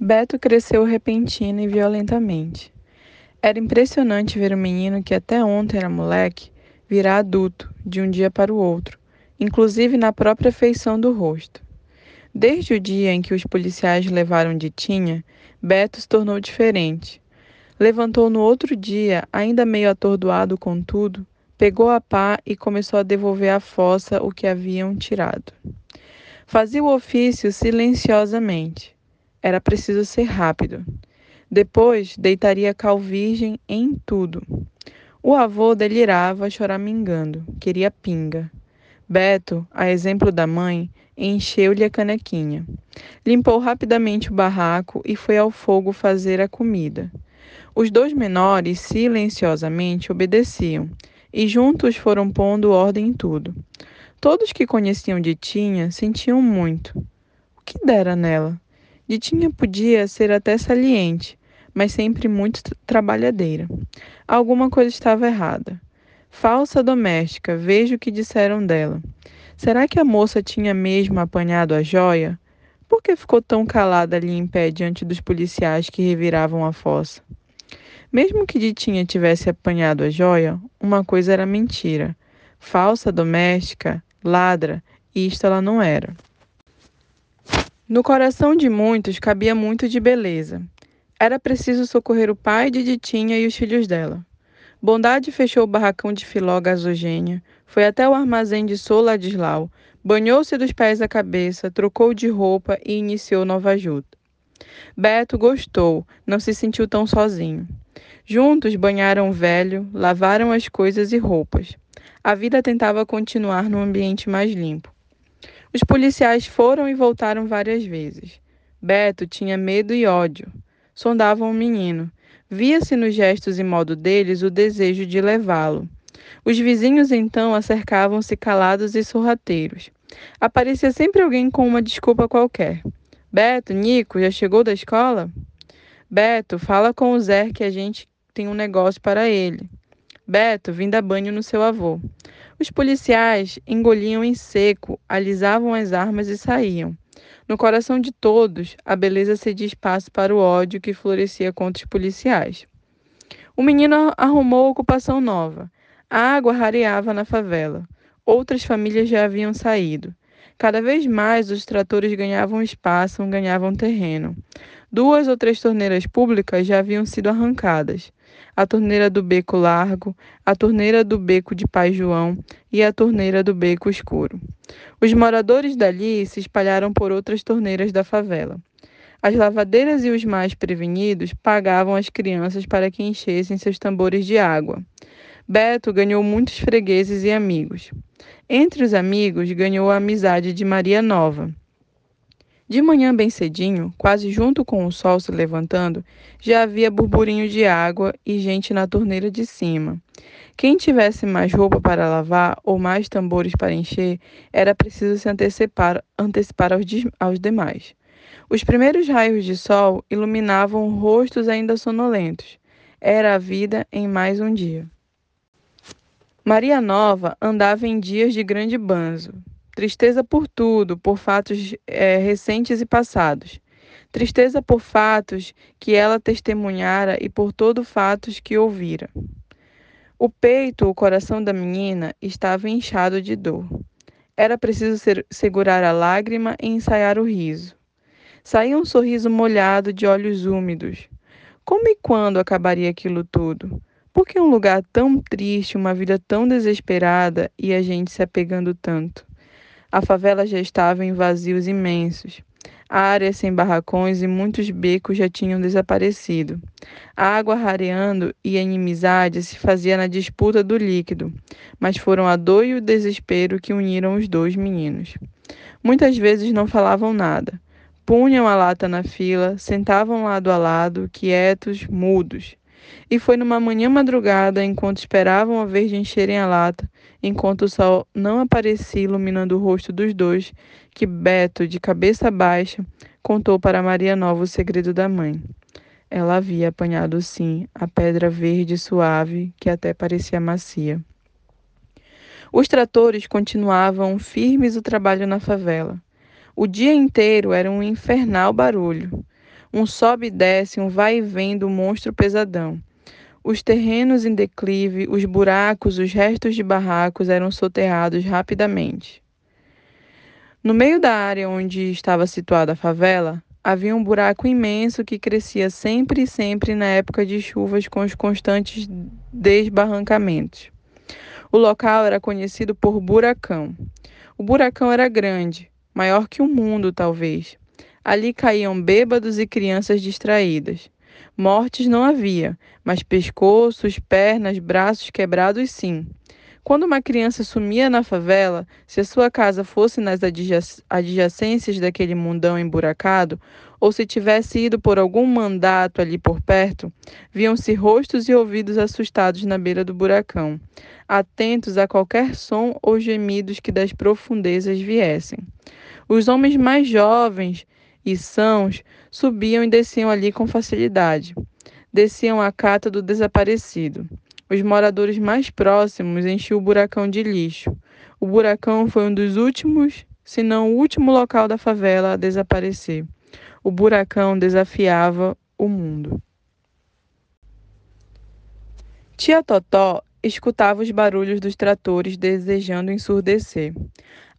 Beto cresceu repentina e violentamente. Era impressionante ver o menino que até ontem era moleque virar adulto de um dia para o outro, inclusive na própria feição do rosto. Desde o dia em que os policiais levaram de Tinha, Beto se tornou diferente. Levantou no outro dia, ainda meio atordoado com tudo, pegou a pá e começou a devolver à fossa o que haviam tirado. Fazia o ofício silenciosamente era preciso ser rápido. Depois deitaria cal virgem em tudo. O avô delirava, choramingando, queria pinga. Beto, a exemplo da mãe, encheu-lhe a canequinha. Limpou rapidamente o barraco e foi ao fogo fazer a comida. Os dois menores silenciosamente obedeciam e juntos foram pondo ordem em tudo. Todos que conheciam de Tinha sentiam muito. O que dera nela? Ditinha podia ser até saliente, mas sempre muito trabalhadeira. Alguma coisa estava errada. Falsa doméstica, vejo o que disseram dela. Será que a moça tinha mesmo apanhado a joia? Por que ficou tão calada ali em pé diante dos policiais que reviravam a fossa? Mesmo que Ditinha tivesse apanhado a joia, uma coisa era mentira. Falsa doméstica, ladra, isto ela não era. No coração de muitos cabia muito de beleza. Era preciso socorrer o pai de Ditinha e os filhos dela. Bondade fechou o barracão de Filó Gasogênia, foi até o armazém de Sou Ladislau, banhou-se dos pés à cabeça, trocou de roupa e iniciou nova ajuda. Beto gostou, não se sentiu tão sozinho. Juntos banharam o velho, lavaram as coisas e roupas. A vida tentava continuar num ambiente mais limpo. Os policiais foram e voltaram várias vezes. Beto tinha medo e ódio. Sondavam o menino. Via-se nos gestos e modo deles o desejo de levá-lo. Os vizinhos então acercavam-se calados e sorrateiros. Aparecia sempre alguém com uma desculpa qualquer. Beto, Nico, já chegou da escola? Beto, fala com o Zé que a gente tem um negócio para ele. Beto, vim dar banho no seu avô. Os policiais engoliam em seco, alisavam as armas e saíam. No coração de todos, a beleza cedia espaço para o ódio que florescia contra os policiais. O menino arrumou ocupação nova. A água rareava na favela. Outras famílias já haviam saído. Cada vez mais os tratores ganhavam espaço, ganhavam terreno. Duas ou três torneiras públicas já haviam sido arrancadas a torneira do Beco Largo, a torneira do Beco de Pai João e a torneira do Beco Escuro. Os moradores dali se espalharam por outras torneiras da favela. As lavadeiras e os mais prevenidos pagavam as crianças para que enchessem seus tambores de água. Beto ganhou muitos fregueses e amigos. Entre os amigos, ganhou a amizade de Maria Nova. De manhã bem cedinho, quase junto com o sol se levantando, já havia burburinho de água e gente na torneira de cima. Quem tivesse mais roupa para lavar ou mais tambores para encher, era preciso se antecipar, antecipar aos, aos demais. Os primeiros raios de sol iluminavam rostos ainda sonolentos. Era a vida em mais um dia. Maria Nova andava em dias de grande banzo. Tristeza por tudo, por fatos é, recentes e passados. Tristeza por fatos que ela testemunhara e por todos fatos que ouvira. O peito, o coração da menina estava inchado de dor. Era preciso ser, segurar a lágrima e ensaiar o riso. Saía um sorriso molhado de olhos úmidos. Como e quando acabaria aquilo tudo? Por que um lugar tão triste, uma vida tão desesperada e a gente se apegando tanto? A favela já estava em vazios imensos. Áreas sem barracões e muitos becos já tinham desaparecido. A água rareando e a inimizade se fazia na disputa do líquido, mas foram a dor e o desespero que uniram os dois meninos. Muitas vezes não falavam nada. Punham a lata na fila, sentavam lado a lado, quietos, mudos. E foi numa manhã madrugada, enquanto esperavam a vez de encherem a lata, enquanto o sol não aparecia iluminando o rosto dos dois, que Beto, de cabeça baixa, contou para Maria Nova o segredo da mãe. Ela havia apanhado sim a pedra verde suave que até parecia macia. Os tratores continuavam firmes o trabalho na favela. O dia inteiro era um infernal barulho. Um sobe e desce, um vai e vem do monstro pesadão. Os terrenos em declive, os buracos, os restos de barracos eram soterrados rapidamente. No meio da área onde estava situada a favela, havia um buraco imenso que crescia sempre e sempre na época de chuvas com os constantes desbarrancamentos. O local era conhecido por Buracão. O buracão era grande, maior que o mundo, talvez. Ali caíam bêbados e crianças distraídas. Mortes não havia, mas pescoços, pernas, braços quebrados, sim. Quando uma criança sumia na favela, se a sua casa fosse nas adjacências daquele mundão emburacado, ou se tivesse ido por algum mandato ali por perto, viam-se rostos e ouvidos assustados na beira do buracão, atentos a qualquer som ou gemidos que das profundezas viessem. Os homens mais jovens e sãos subiam e desciam ali com facilidade. Desciam a cata do desaparecido. Os moradores mais próximos enchiam o buracão de lixo. O buracão foi um dos últimos, se não o último local da favela a desaparecer. O buracão desafiava o mundo. Tia Totó escutava os barulhos dos tratores desejando ensurdecer.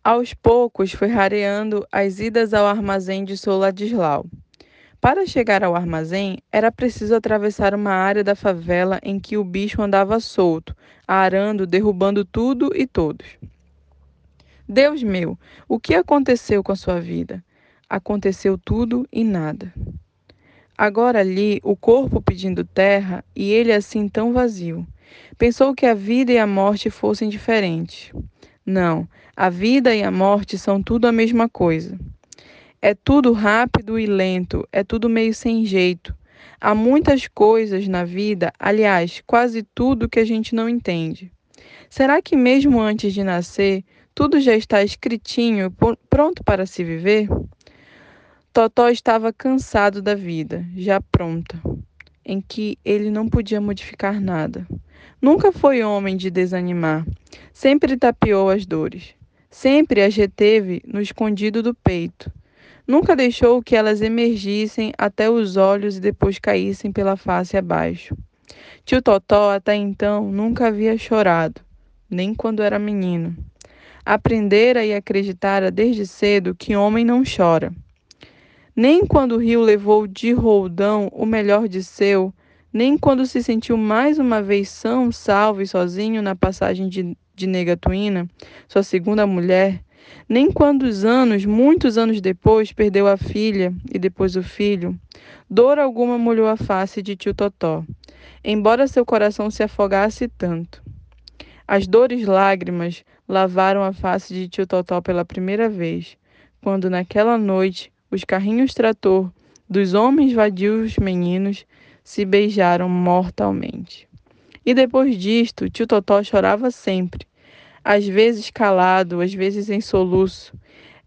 Aos poucos foi rareando as idas ao armazém de Soladislau. Para chegar ao armazém, era preciso atravessar uma área da favela em que o bicho andava solto, arando, derrubando tudo e todos. Deus meu, o que aconteceu com a sua vida? Aconteceu tudo e nada. Agora ali, o corpo pedindo terra e ele assim tão vazio. Pensou que a vida e a morte fossem diferentes. Não, a vida e a morte são tudo a mesma coisa. É tudo rápido e lento, é tudo meio sem jeito. Há muitas coisas na vida, aliás, quase tudo que a gente não entende. Será que mesmo antes de nascer, tudo já está escritinho, pronto para se viver? Totó estava cansado da vida, já pronta, em que ele não podia modificar nada. Nunca foi homem de desanimar, sempre tapeou as dores, sempre as reteve no escondido do peito Nunca deixou que elas emergissem até os olhos e depois caíssem pela face abaixo. Tio Totó até então nunca havia chorado, nem quando era menino. Aprendera e acreditara desde cedo que homem não chora. Nem quando o rio levou de roldão o melhor de seu, nem quando se sentiu mais uma vez são, salvo e sozinho na passagem de, de Negatuína, sua segunda mulher, nem quando os anos, muitos anos depois, perdeu a filha e depois o filho, dor alguma molhou a face de tio Totó, embora seu coração se afogasse tanto. As dores lágrimas lavaram a face de tio Totó pela primeira vez, quando naquela noite os carrinhos trator dos homens vadios meninos se beijaram mortalmente. E depois disto, tio Totó chorava sempre, às vezes calado, às vezes em soluço.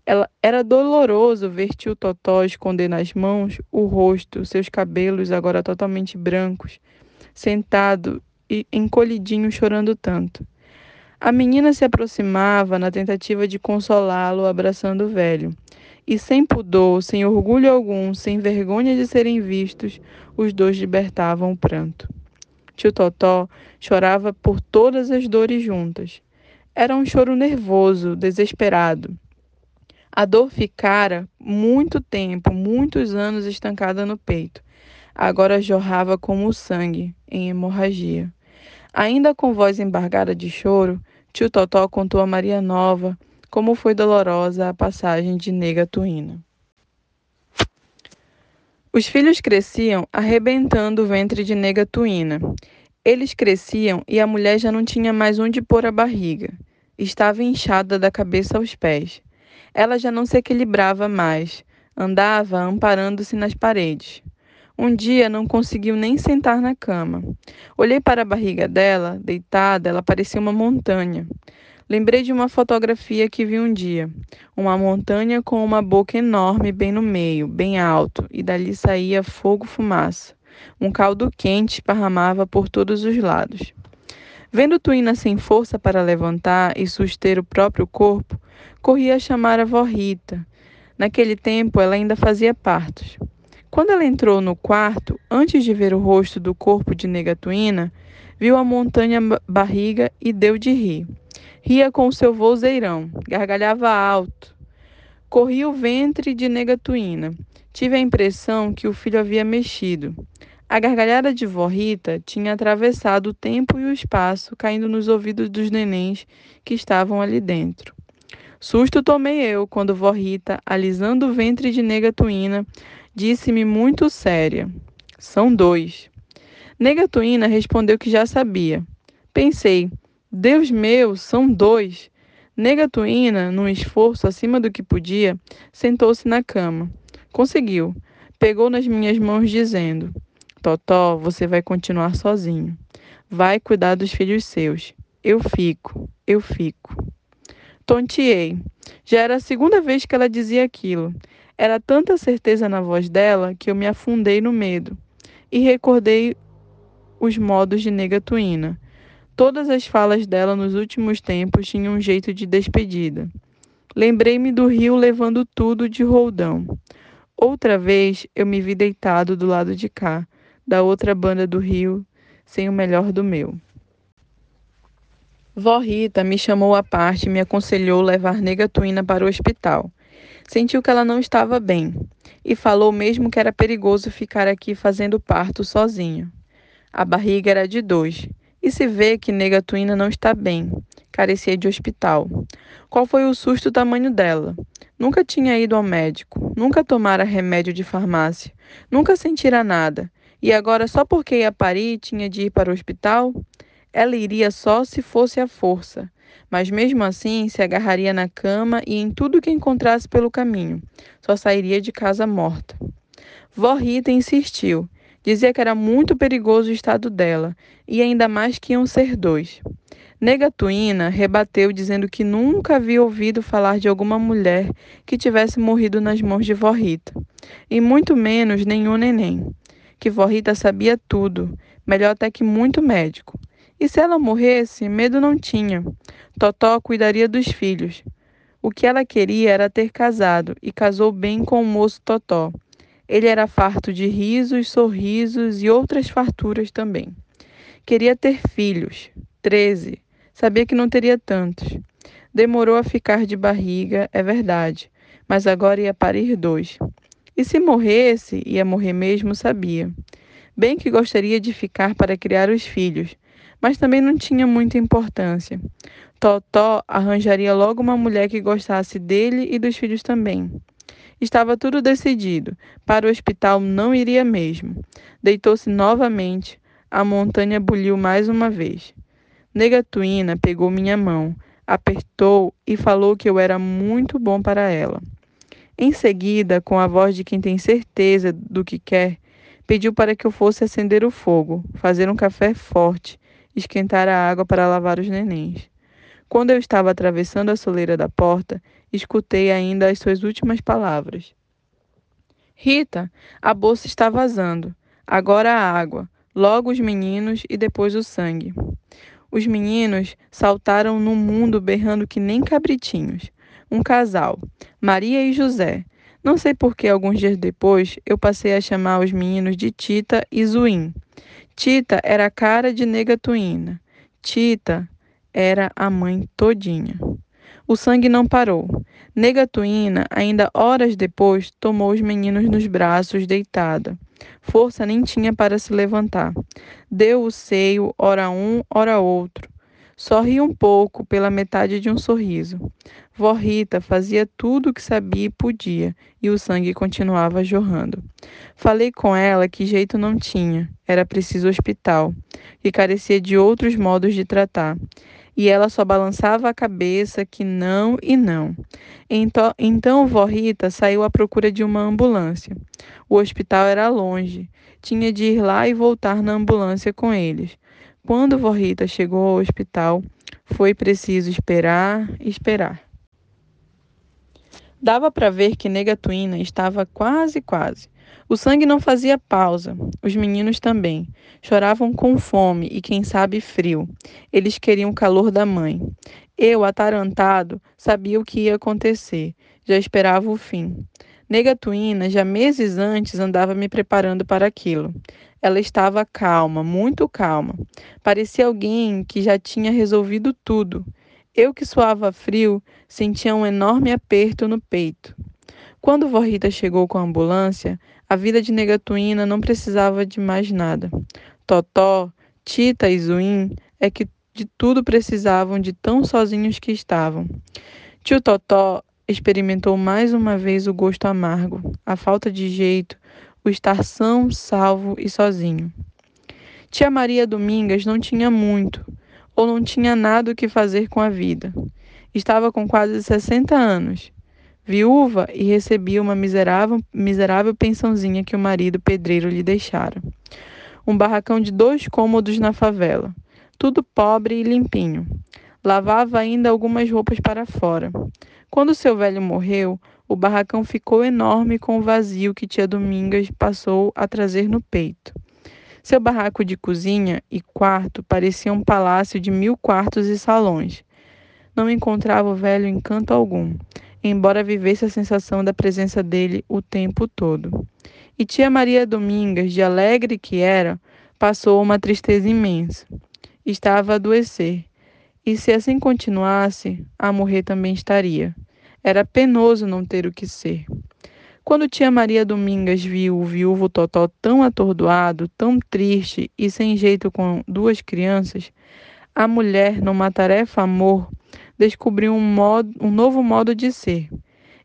Ela, era doloroso ver tio Totó esconder nas mãos o rosto, seus cabelos agora totalmente brancos, sentado e encolhidinho chorando tanto. A menina se aproximava na tentativa de consolá-lo, abraçando o velho. E sem pudor, sem orgulho algum, sem vergonha de serem vistos, os dois libertavam o pranto. Tio Totó chorava por todas as dores juntas. Era um choro nervoso, desesperado. A dor ficara muito tempo, muitos anos estancada no peito. Agora jorrava como o sangue, em hemorragia. Ainda com voz embargada de choro, tio Totó contou a Maria Nova como foi dolorosa a passagem de Nega Tuína. Os filhos cresciam arrebentando o ventre de Nega Tuína. Eles cresciam e a mulher já não tinha mais onde pôr a barriga. Estava inchada da cabeça aos pés. Ela já não se equilibrava mais. Andava amparando-se nas paredes. Um dia não conseguiu nem sentar na cama. Olhei para a barriga dela, deitada, ela parecia uma montanha. Lembrei de uma fotografia que vi um dia. Uma montanha com uma boca enorme bem no meio, bem alto, e dali saía fogo-fumaça. Um caldo quente esparramava por todos os lados. Vendo Tuína sem força para levantar e suster o próprio corpo, corri a chamar a vó Rita. Naquele tempo ela ainda fazia partos. Quando ela entrou no quarto, antes de ver o rosto do corpo de Negatuína, viu a montanha barriga e deu de rir. Ria com seu vozeirão, gargalhava alto. Corria o ventre de Negatuína. Tive a impressão que o filho havia mexido. A gargalhada de vó Rita tinha atravessado o tempo e o espaço, caindo nos ouvidos dos nenéns que estavam ali dentro. Susto tomei eu quando vó Rita, alisando o ventre de Negatuína, disse-me muito séria: São dois. Negatuína respondeu que já sabia. Pensei: Deus meu, são dois. Negatuína, num esforço acima do que podia, sentou-se na cama. Conseguiu. Pegou nas minhas mãos, dizendo: Totó, você vai continuar sozinho. Vai cuidar dos filhos seus. Eu fico, eu fico. Tonteei. Já era a segunda vez que ela dizia aquilo. Era tanta certeza na voz dela que eu me afundei no medo e recordei os modos de Negatuína. Todas as falas dela nos últimos tempos tinham um jeito de despedida. Lembrei-me do rio levando tudo de roldão. Outra vez eu me vi deitado do lado de cá, da outra banda do rio, sem o melhor do meu. Vó Rita me chamou à parte e me aconselhou levar Negatuína para o hospital. Sentiu que ela não estava bem e falou mesmo que era perigoso ficar aqui fazendo parto sozinho. A barriga era de dois e se vê que Negatuína não está bem, carecia de hospital. Qual foi o susto tamanho dela? Nunca tinha ido ao médico, nunca tomara remédio de farmácia, nunca sentira nada e agora, só porque ia parir, tinha de ir para o hospital? Ela iria só se fosse à força, mas mesmo assim se agarraria na cama e em tudo que encontrasse pelo caminho. Só sairia de casa morta. Vó Rita insistiu. Dizia que era muito perigoso o estado dela, e ainda mais que iam ser dois. Negatuína rebateu dizendo que nunca havia ouvido falar de alguma mulher que tivesse morrido nas mãos de Vó Rita, e muito menos nenhum neném que vó Rita sabia tudo, melhor até que muito médico. E se ela morresse, medo não tinha. Totó cuidaria dos filhos. O que ela queria era ter casado, e casou bem com o moço Totó. Ele era farto de risos, sorrisos e outras farturas também. Queria ter filhos, treze. Sabia que não teria tantos. Demorou a ficar de barriga, é verdade, mas agora ia parir dois. E se morresse, ia morrer mesmo, sabia. Bem que gostaria de ficar para criar os filhos, mas também não tinha muita importância. Totó arranjaria logo uma mulher que gostasse dele e dos filhos também. Estava tudo decidido. Para o hospital não iria mesmo. Deitou-se novamente. A montanha buliu mais uma vez. Negatuína pegou minha mão, apertou e falou que eu era muito bom para ela. Em seguida, com a voz de quem tem certeza do que quer, pediu para que eu fosse acender o fogo, fazer um café forte, esquentar a água para lavar os nenéns. Quando eu estava atravessando a soleira da porta, escutei ainda as suas últimas palavras. Rita, a bolsa está vazando. Agora a água, logo os meninos e depois o sangue. Os meninos saltaram no mundo berrando que nem cabritinhos um casal, Maria e José. Não sei por que alguns dias depois eu passei a chamar os meninos de Tita e Zuim. Tita era a cara de Negatuína. Tita era a mãe todinha. O sangue não parou. Negatuína, ainda horas depois, tomou os meninos nos braços, deitada. Força nem tinha para se levantar. Deu o seio, ora um, ora outro. Sorri um pouco pela metade de um sorriso. Vó Rita fazia tudo o que sabia e podia, e o sangue continuava jorrando. Falei com ela que jeito não tinha, era preciso hospital, que carecia de outros modos de tratar. E ela só balançava a cabeça que não e não. Então, então vó Rita saiu à procura de uma ambulância. O hospital era longe, tinha de ir lá e voltar na ambulância com eles. Quando vó Rita chegou ao hospital, foi preciso esperar esperar. Dava para ver que Negatuína estava quase, quase. O sangue não fazia pausa. Os meninos também. Choravam com fome e, quem sabe, frio. Eles queriam o calor da mãe. Eu, atarantado, sabia o que ia acontecer. Já esperava o fim. Negatuína, já meses antes, andava me preparando para aquilo. Ela estava calma, muito calma. Parecia alguém que já tinha resolvido tudo. Eu, que suava frio, sentia um enorme aperto no peito. Quando Vorrita chegou com a ambulância, a vida de Negatuína não precisava de mais nada. Totó, Tita e Zuim é que de tudo precisavam de tão sozinhos que estavam. Tio Totó experimentou mais uma vez o gosto amargo, a falta de jeito, o estar são, salvo e sozinho. Tia Maria Domingas não tinha muito, ou não tinha nada o que fazer com a vida. Estava com quase 60 anos, viúva e recebia uma miserável, miserável pensãozinha que o marido pedreiro lhe deixara. Um barracão de dois cômodos na favela, tudo pobre e limpinho. Lavava ainda algumas roupas para fora. Quando seu velho morreu, o barracão ficou enorme com o vazio que tia Domingas passou a trazer no peito. Seu barraco de cozinha e quarto parecia um palácio de mil quartos e salões. Não encontrava o velho encanto algum, embora vivesse a sensação da presença dele o tempo todo. E tia Maria Domingas, de alegre que era, passou uma tristeza imensa. Estava a adoecer e se assim continuasse, a morrer também estaria. Era penoso não ter o que ser. Quando tia Maria Domingas viu o viúvo Totó tão atordoado, tão triste e sem jeito com duas crianças, a mulher, numa tarefa amor, descobriu um, modo, um novo modo de ser.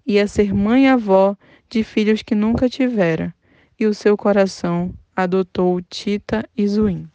Ia ser mãe e avó de filhos que nunca tivera, e o seu coração adotou Tita e Zuim.